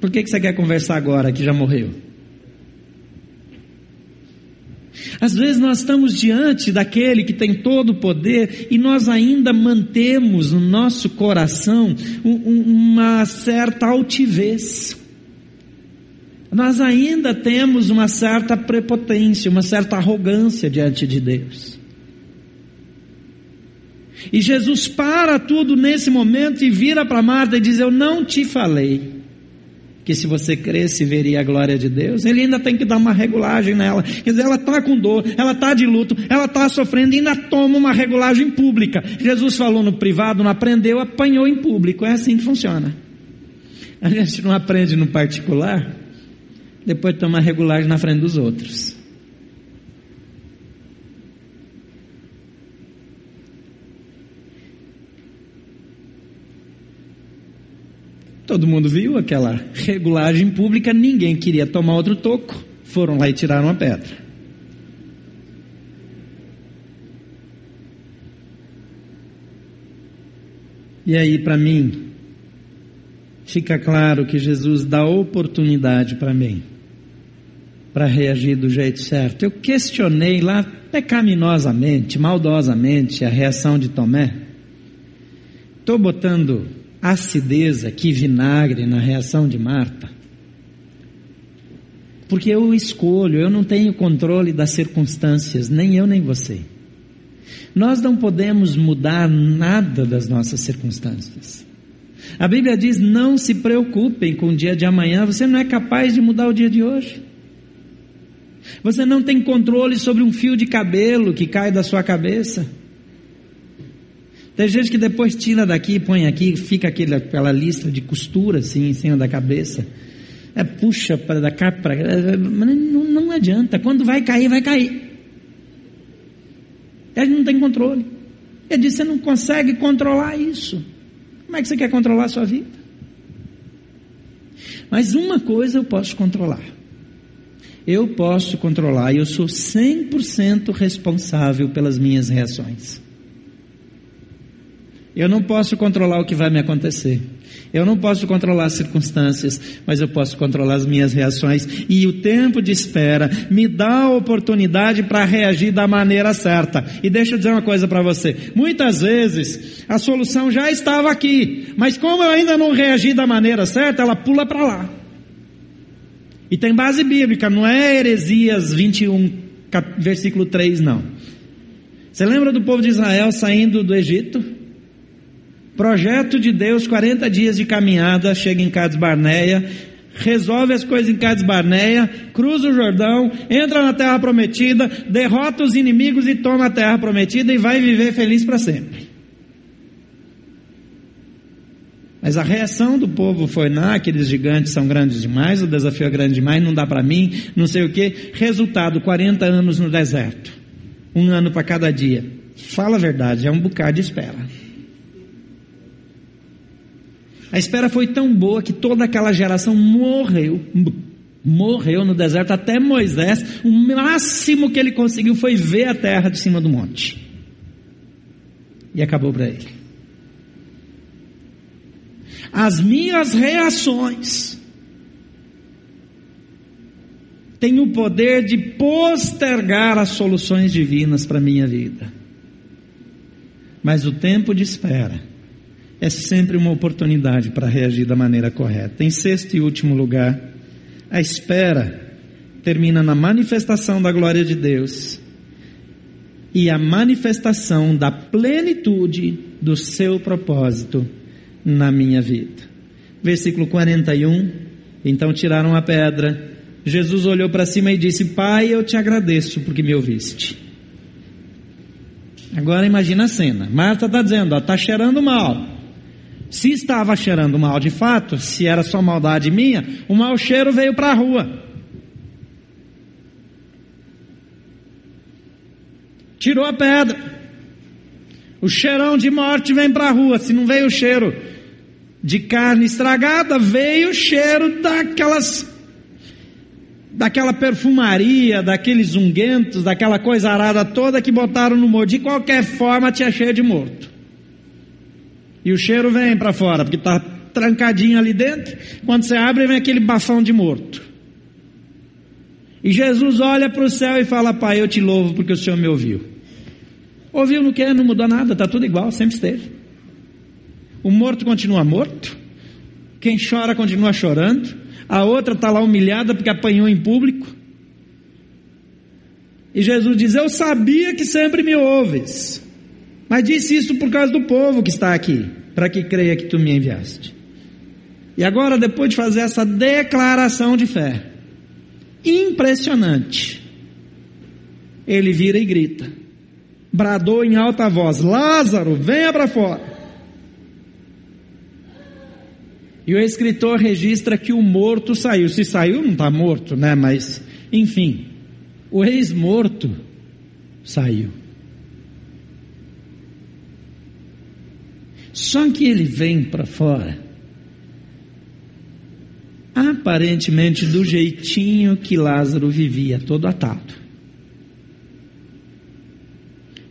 Por que, que você quer conversar agora que já morreu? Às vezes nós estamos diante daquele que tem todo o poder e nós ainda mantemos no nosso coração uma certa altivez. Nós ainda temos uma certa prepotência, uma certa arrogância diante de Deus. E Jesus para tudo nesse momento e vira para Marta e diz: Eu não te falei que se você cresce veria a glória de Deus. Ele ainda tem que dar uma regulagem nela. Quer dizer, ela está com dor, ela está de luto, ela está sofrendo e ainda toma uma regulagem pública. Jesus falou no privado, não aprendeu, apanhou em público. É assim que funciona. A gente não aprende no particular, depois toma regulagem na frente dos outros. Todo mundo viu aquela regulagem pública, ninguém queria tomar outro toco. Foram lá e tiraram a pedra. E aí, para mim, fica claro que Jesus dá oportunidade para mim, para reagir do jeito certo. Eu questionei lá pecaminosamente, maldosamente, a reação de Tomé. Estou botando acidez aqui, vinagre na reação de Marta. Porque eu escolho, eu não tenho controle das circunstâncias, nem eu nem você. Nós não podemos mudar nada das nossas circunstâncias. A Bíblia diz: não se preocupem com o dia de amanhã, você não é capaz de mudar o dia de hoje. Você não tem controle sobre um fio de cabelo que cai da sua cabeça. Tem gente que depois tira daqui, põe aqui, fica aquele, aquela lista de costura assim em cima da cabeça. É, puxa para da cá para mas não, não adianta. Quando vai cair, vai cair. Ele não tem controle. Ele disse: você não consegue controlar isso. Como é que você quer controlar a sua vida? Mas uma coisa eu posso controlar. Eu posso controlar e eu sou 100% responsável pelas minhas reações. Eu não posso controlar o que vai me acontecer. Eu não posso controlar as circunstâncias, mas eu posso controlar as minhas reações. E o tempo de espera me dá a oportunidade para reagir da maneira certa. E deixa eu dizer uma coisa para você: muitas vezes a solução já estava aqui, mas como eu ainda não reagi da maneira certa, ela pula para lá. E tem base bíblica, não é Heresias 21, versículo 3, não. Você lembra do povo de Israel saindo do Egito? Projeto de Deus, 40 dias de caminhada, chega em Cades Barneia, resolve as coisas em Cades Barneia, cruza o Jordão, entra na terra prometida, derrota os inimigos e toma a terra prometida e vai viver feliz para sempre. Mas a reação do povo foi: não, aqueles gigantes são grandes demais, o desafio é grande demais, não dá para mim, não sei o que. Resultado: 40 anos no deserto, um ano para cada dia. Fala a verdade, é um bocado de espera. A espera foi tão boa que toda aquela geração morreu. Morreu no deserto até Moisés. O máximo que ele conseguiu foi ver a terra de cima do monte. E acabou para ele. As minhas reações têm o poder de postergar as soluções divinas para a minha vida. Mas o tempo de espera é sempre uma oportunidade para reagir da maneira correta. Em sexto e último lugar, a espera termina na manifestação da glória de Deus e a manifestação da plenitude do seu propósito na minha vida. Versículo 41. Então tiraram a pedra. Jesus olhou para cima e disse: Pai, eu te agradeço porque me ouviste. Agora imagina a cena. Marta está dizendo: está cheirando mal. Se estava cheirando mal de fato, se era só maldade minha, o mau cheiro veio para a rua. Tirou a pedra. O cheirão de morte vem para a rua. Se não veio o cheiro de carne estragada, veio o cheiro daquelas daquela perfumaria, daqueles unguentos, daquela coisa arada toda que botaram no morto. De qualquer forma, tinha cheio de morto. E o cheiro vem para fora, porque está trancadinho ali dentro. Quando você abre, vem aquele bafão de morto. E Jesus olha para o céu e fala: Pai, eu te louvo porque o Senhor me ouviu. Ouviu no que? Não mudou nada, está tudo igual, sempre esteve. O morto continua morto. Quem chora continua chorando. A outra está lá humilhada porque apanhou em público. E Jesus diz: Eu sabia que sempre me ouves. Mas disse isso por causa do povo que está aqui, para que creia que tu me enviaste. E agora, depois de fazer essa declaração de fé, impressionante, ele vira e grita, bradou em alta voz: Lázaro, venha para fora. E o escritor registra que o morto saiu. Se saiu, não está morto, né? Mas, enfim, o ex-morto saiu. Só que ele vem para fora, aparentemente do jeitinho que Lázaro vivia, todo atado.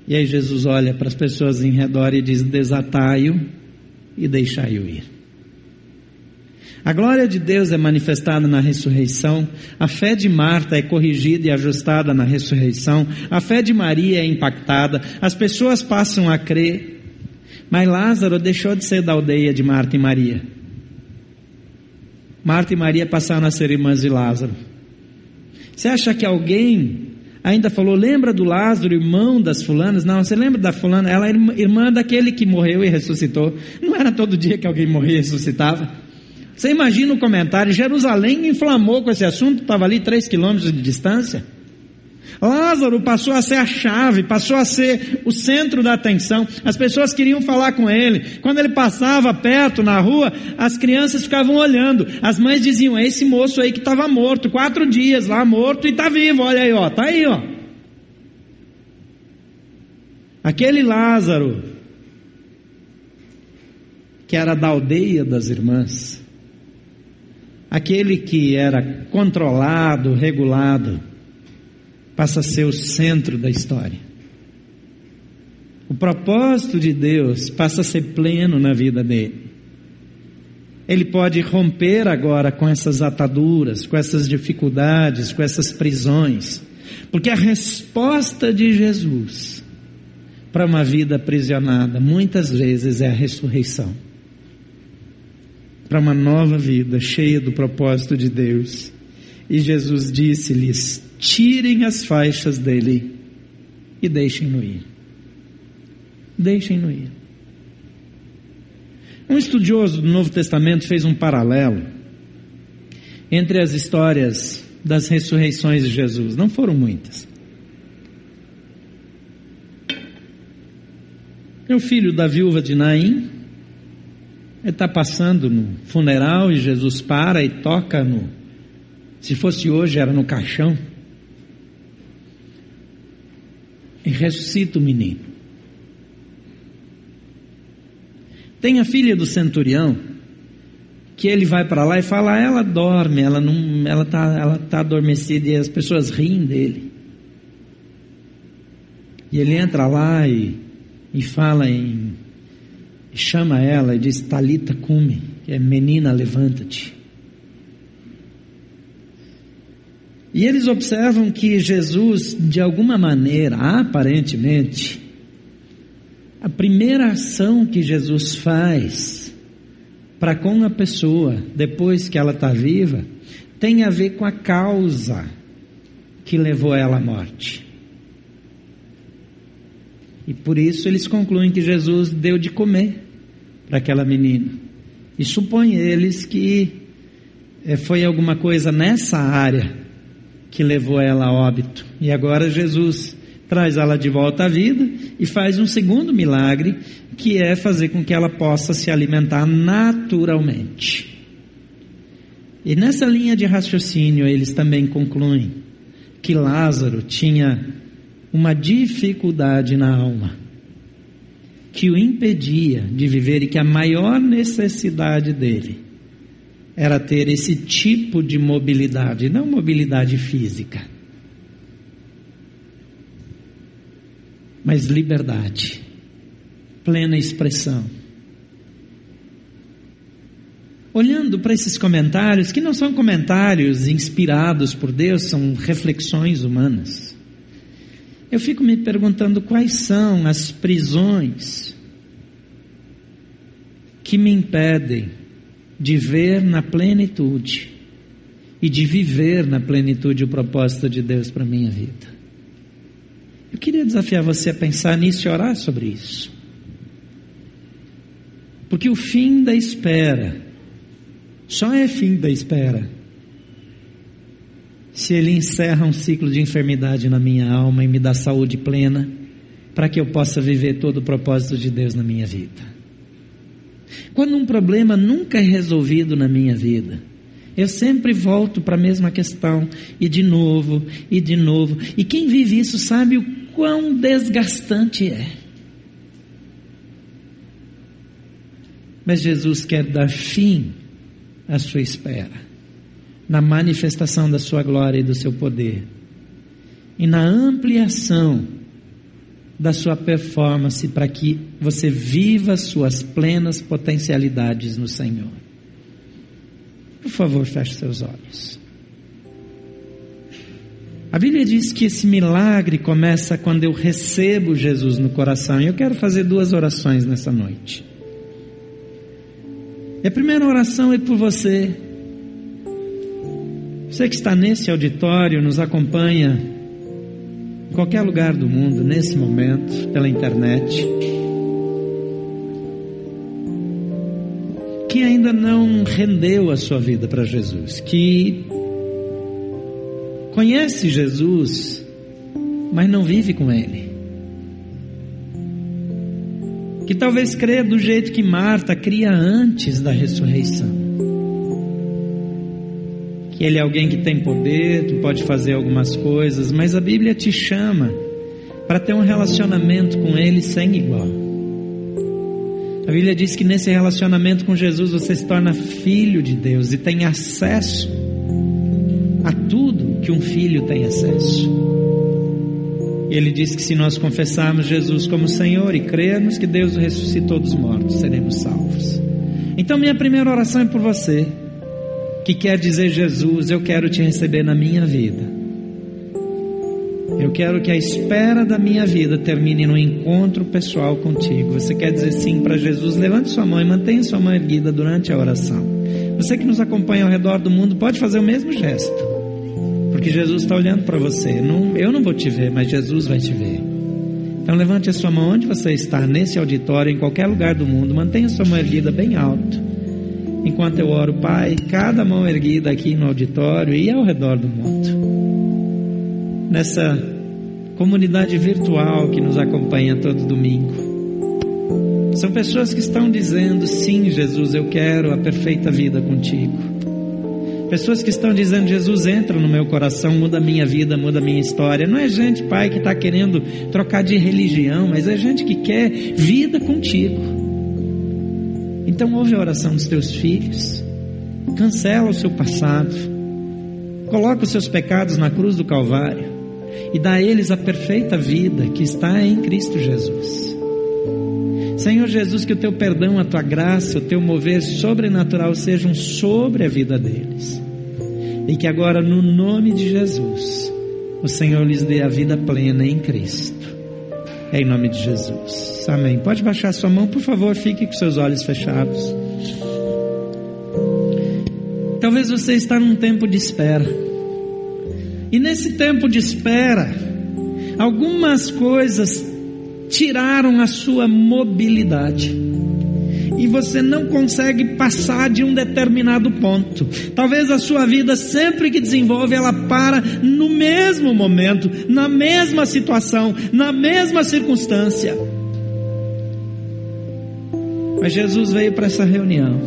E aí Jesus olha para as pessoas em redor e diz: desatai-o e deixai-o ir. A glória de Deus é manifestada na ressurreição, a fé de Marta é corrigida e ajustada na ressurreição, a fé de Maria é impactada, as pessoas passam a crer mas Lázaro deixou de ser da aldeia de Marta e Maria. Marta e Maria passaram a ser irmãs de Lázaro. Você acha que alguém ainda falou, lembra do Lázaro, irmão das fulanas? Não, você lembra da fulana? Ela é irmã daquele que morreu e ressuscitou. Não era todo dia que alguém morria e ressuscitava. Você imagina o comentário, Jerusalém inflamou com esse assunto, estava ali três quilômetros de distância. Lázaro passou a ser a chave, passou a ser o centro da atenção. As pessoas queriam falar com ele. Quando ele passava perto na rua, as crianças ficavam olhando. As mães diziam: é esse moço aí que estava morto, quatro dias lá morto e está vivo. Olha aí, ó, tá aí, ó. Aquele Lázaro que era da aldeia das irmãs, aquele que era controlado, regulado passa a ser o centro da história. O propósito de Deus passa a ser pleno na vida dele. Ele pode romper agora com essas ataduras, com essas dificuldades, com essas prisões, porque a resposta de Jesus para uma vida aprisionada muitas vezes é a ressurreição para uma nova vida cheia do propósito de Deus. E Jesus disse-lhes: tirem as faixas dele e deixem-no ir. Deixem-no ir. Um estudioso do Novo Testamento fez um paralelo entre as histórias das ressurreições de Jesus. Não foram muitas. É o filho da viúva de Naim. Está passando no funeral e Jesus para e toca no. Se fosse hoje, era no caixão e ressuscita o menino. Tem a filha do centurião, que ele vai para lá e fala, ela dorme, ela não, ela tá, ela tá adormecida e as pessoas riem dele. E ele entra lá e, e fala em, chama ela e diz, Talita cume, que é menina, levanta-te. E eles observam que Jesus, de alguma maneira, aparentemente, A primeira ação que Jesus faz para com a pessoa, depois que ela está viva, tem a ver com a causa que levou ela à morte. E por isso eles concluem que Jesus deu de comer para aquela menina. E supõe eles que é, foi alguma coisa nessa área que levou ela a óbito. E agora Jesus traz ela de volta à vida e faz um segundo milagre, que é fazer com que ela possa se alimentar naturalmente. E nessa linha de raciocínio, eles também concluem que Lázaro tinha uma dificuldade na alma que o impedia de viver e que a maior necessidade dele era ter esse tipo de mobilidade, não mobilidade física, mas liberdade, plena expressão. Olhando para esses comentários, que não são comentários inspirados por Deus, são reflexões humanas. Eu fico me perguntando quais são as prisões que me impedem de ver na plenitude e de viver na plenitude o propósito de Deus para a minha vida. Eu queria desafiar você a pensar nisso e orar sobre isso. Porque o fim da espera só é fim da espera se ele encerra um ciclo de enfermidade na minha alma e me dá saúde plena, para que eu possa viver todo o propósito de Deus na minha vida. Quando um problema nunca é resolvido na minha vida, eu sempre volto para a mesma questão, e de novo, e de novo. E quem vive isso sabe o quão desgastante é. Mas Jesus quer dar fim à sua espera na manifestação da sua glória e do seu poder, e na ampliação da sua performance para que você viva suas plenas potencialidades no Senhor. Por favor, feche seus olhos. A Bíblia diz que esse milagre começa quando eu recebo Jesus no coração. E eu quero fazer duas orações nessa noite. a primeira oração é por você você que está nesse auditório, nos acompanha qualquer lugar do mundo, nesse momento, pela internet, que ainda não rendeu a sua vida para Jesus, que conhece Jesus, mas não vive com Ele. Que talvez crê do jeito que Marta cria antes da ressurreição ele é alguém que tem poder, tu pode fazer algumas coisas, mas a Bíblia te chama para ter um relacionamento com ele sem igual. A Bíblia diz que nesse relacionamento com Jesus você se torna filho de Deus e tem acesso a tudo que um filho tem acesso. E ele diz que se nós confessarmos Jesus como Senhor e crermos que Deus ressuscitou dos mortos, seremos salvos. Então, minha primeira oração é por você que quer dizer Jesus, eu quero te receber na minha vida. Eu quero que a espera da minha vida termine no encontro pessoal contigo. Você quer dizer sim para Jesus? Levante sua mão e mantenha sua mão erguida durante a oração. Você que nos acompanha ao redor do mundo pode fazer o mesmo gesto, porque Jesus está olhando para você. Não, eu não vou te ver, mas Jesus vai te ver. Então levante a sua mão onde você está, nesse auditório, em qualquer lugar do mundo. Mantenha sua mão erguida bem alto enquanto eu oro, Pai, cada mão erguida aqui no auditório e ao redor do mundo, nessa comunidade virtual que nos acompanha todo domingo. São pessoas que estão dizendo: sim, Jesus, eu quero a perfeita vida contigo. Pessoas que estão dizendo: Jesus, entra no meu coração, muda a minha vida, muda a minha história. Não é gente, Pai, que está querendo trocar de religião, mas é gente que quer vida contigo. Então ouve a oração dos teus filhos, cancela o seu passado, coloca os seus pecados na cruz do Calvário e dá a eles a perfeita vida que está em Cristo Jesus. Senhor Jesus, que o teu perdão, a tua graça, o teu mover sobrenatural sejam sobre a vida deles. E que agora, no nome de Jesus, o Senhor lhes dê a vida plena em Cristo. Em nome de Jesus. Amém. Pode baixar sua mão, por favor, fique com seus olhos fechados. Talvez você está num tempo de espera. E nesse tempo de espera, algumas coisas tiraram a sua mobilidade e você não consegue passar de um determinado ponto. Talvez a sua vida, sempre que desenvolve, ela para no mesmo momento, na mesma situação, na mesma circunstância. Mas Jesus veio para essa reunião.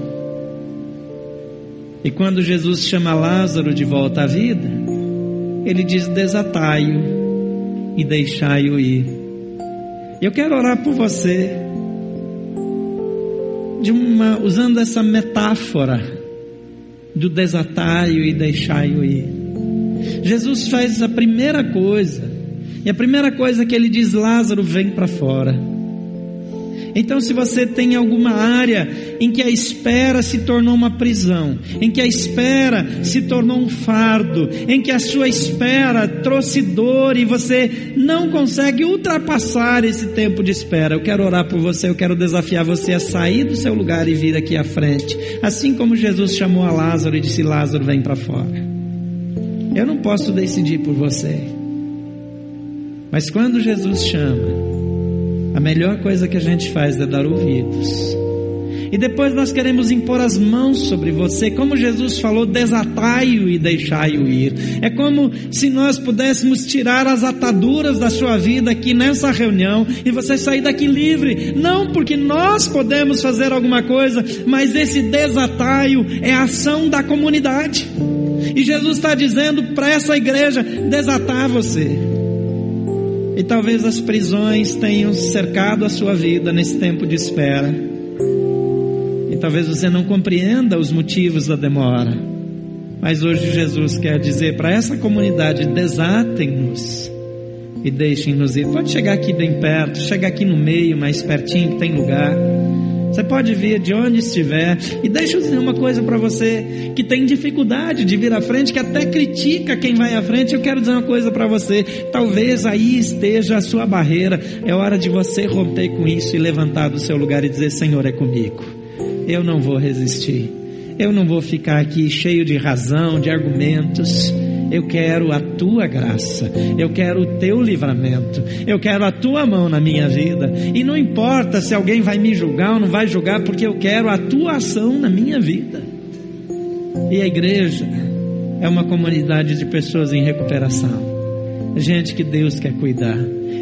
E quando Jesus chama Lázaro de volta à vida, ele diz: desatai-o e deixai-o ir. Eu quero orar por você de uma, usando essa metáfora do desataio e deixai-o ir. Jesus faz a primeira coisa, e a primeira coisa que ele diz: Lázaro, vem para fora. Então, se você tem alguma área em que a espera se tornou uma prisão, em que a espera se tornou um fardo, em que a sua espera trouxe dor e você não consegue ultrapassar esse tempo de espera, eu quero orar por você, eu quero desafiar você a sair do seu lugar e vir aqui à frente, assim como Jesus chamou a Lázaro e disse: Lázaro, vem para fora. Eu não posso decidir por você, mas quando Jesus chama, a melhor coisa que a gente faz é dar ouvidos. E depois nós queremos impor as mãos sobre você, como Jesus falou, desatai-o e deixai-o ir. É como se nós pudéssemos tirar as ataduras da sua vida aqui nessa reunião e você sair daqui livre. Não porque nós podemos fazer alguma coisa, mas esse desataio é a ação da comunidade. E Jesus está dizendo para essa igreja: desatar você. E talvez as prisões tenham cercado a sua vida nesse tempo de espera. E talvez você não compreenda os motivos da demora. Mas hoje Jesus quer dizer para essa comunidade: desatem-nos e deixem-nos ir. Pode chegar aqui bem perto, chegar aqui no meio, mais pertinho, que tem lugar. Você pode vir de onde estiver. E deixa eu dizer uma coisa para você que tem dificuldade de vir à frente, que até critica quem vai à frente. Eu quero dizer uma coisa para você. Talvez aí esteja a sua barreira. É hora de você romper com isso e levantar do seu lugar e dizer: Senhor, é comigo. Eu não vou resistir. Eu não vou ficar aqui cheio de razão, de argumentos. Eu quero a tua graça, eu quero o teu livramento, eu quero a tua mão na minha vida. E não importa se alguém vai me julgar ou não vai julgar, porque eu quero a tua ação na minha vida. E a igreja é uma comunidade de pessoas em recuperação, gente que Deus quer cuidar,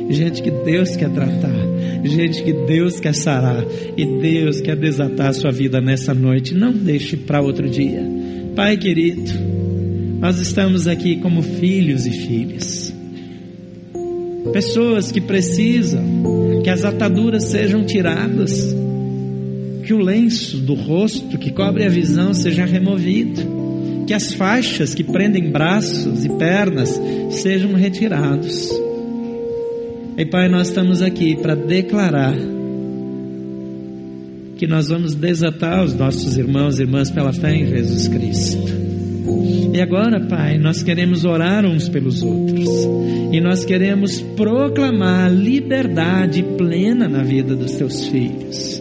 gente que Deus quer tratar, gente que Deus quer sarar e Deus quer desatar a sua vida nessa noite. Não deixe para outro dia. Pai querido, nós estamos aqui como filhos e filhas, pessoas que precisam que as ataduras sejam tiradas, que o lenço do rosto que cobre a visão seja removido, que as faixas que prendem braços e pernas sejam retirados. E Pai, nós estamos aqui para declarar que nós vamos desatar os nossos irmãos e irmãs pela fé em Jesus Cristo. E agora, Pai, nós queremos orar uns pelos outros. E nós queremos proclamar liberdade plena na vida dos teus filhos.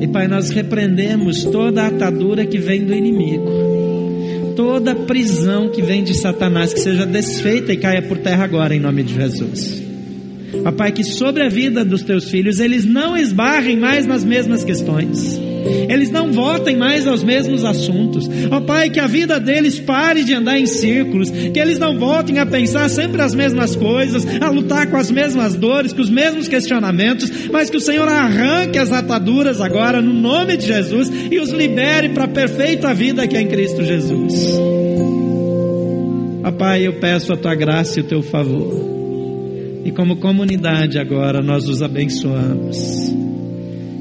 E Pai, nós repreendemos toda a atadura que vem do inimigo. Toda prisão que vem de Satanás, que seja desfeita e caia por terra agora, em nome de Jesus. Pai, que sobre a vida dos teus filhos eles não esbarrem mais nas mesmas questões eles não votem mais aos mesmos assuntos. Ó oh, Pai, que a vida deles pare de andar em círculos, que eles não voltem a pensar sempre as mesmas coisas, a lutar com as mesmas dores, com os mesmos questionamentos, mas que o Senhor arranque as ataduras agora no nome de Jesus e os libere para a perfeita vida que é em Cristo Jesus. Ó Pai, eu peço a tua graça e o teu favor. E como comunidade agora nós os abençoamos.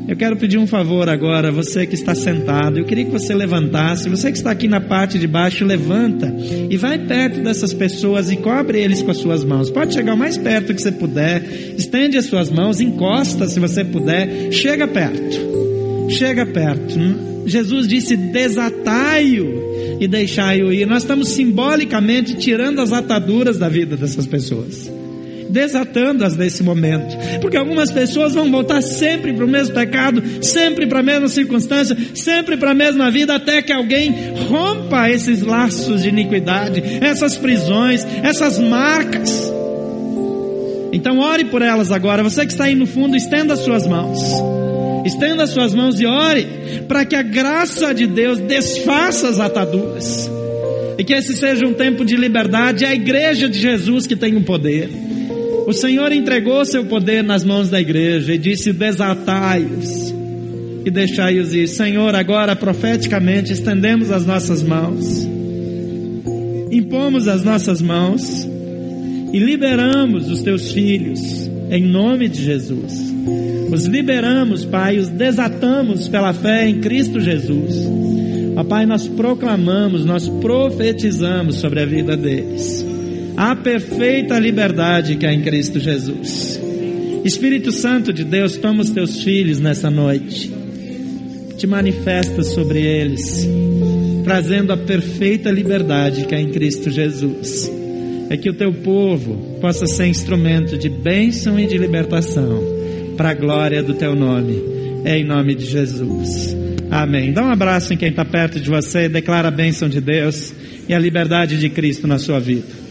Eu quero pedir um favor agora, você que está sentado, eu queria que você levantasse, você que está aqui na parte de baixo, levanta e vai perto dessas pessoas e cobre eles com as suas mãos. Pode chegar o mais perto que você puder, estende as suas mãos, encosta se você puder, chega perto, chega perto. Jesus disse: desatai-o e deixai-o ir. Nós estamos simbolicamente tirando as ataduras da vida dessas pessoas desatando-as nesse momento. Porque algumas pessoas vão voltar sempre para o mesmo pecado, sempre para a mesma circunstância, sempre para a mesma vida, até que alguém rompa esses laços de iniquidade, essas prisões, essas marcas. Então ore por elas agora. Você que está aí no fundo, estenda as suas mãos. Estenda as suas mãos e ore para que a graça de Deus desfaça as ataduras. E que esse seja um tempo de liberdade. É a igreja de Jesus que tem o poder. O Senhor entregou seu poder nas mãos da igreja e disse: desatai-os e deixai-os ir. Senhor, agora profeticamente estendemos as nossas mãos, impomos as nossas mãos e liberamos os teus filhos em nome de Jesus. Os liberamos, Pai, os desatamos pela fé em Cristo Jesus. Ó Pai, nós proclamamos, nós profetizamos sobre a vida deles. A perfeita liberdade que há em Cristo Jesus. Espírito Santo de Deus, toma os teus filhos nessa noite. Te manifesta sobre eles, trazendo a perfeita liberdade que há em Cristo Jesus. É que o teu povo possa ser instrumento de bênção e de libertação, para a glória do teu nome. É em nome de Jesus. Amém. Dá um abraço em quem está perto de você, declara a bênção de Deus e a liberdade de Cristo na sua vida.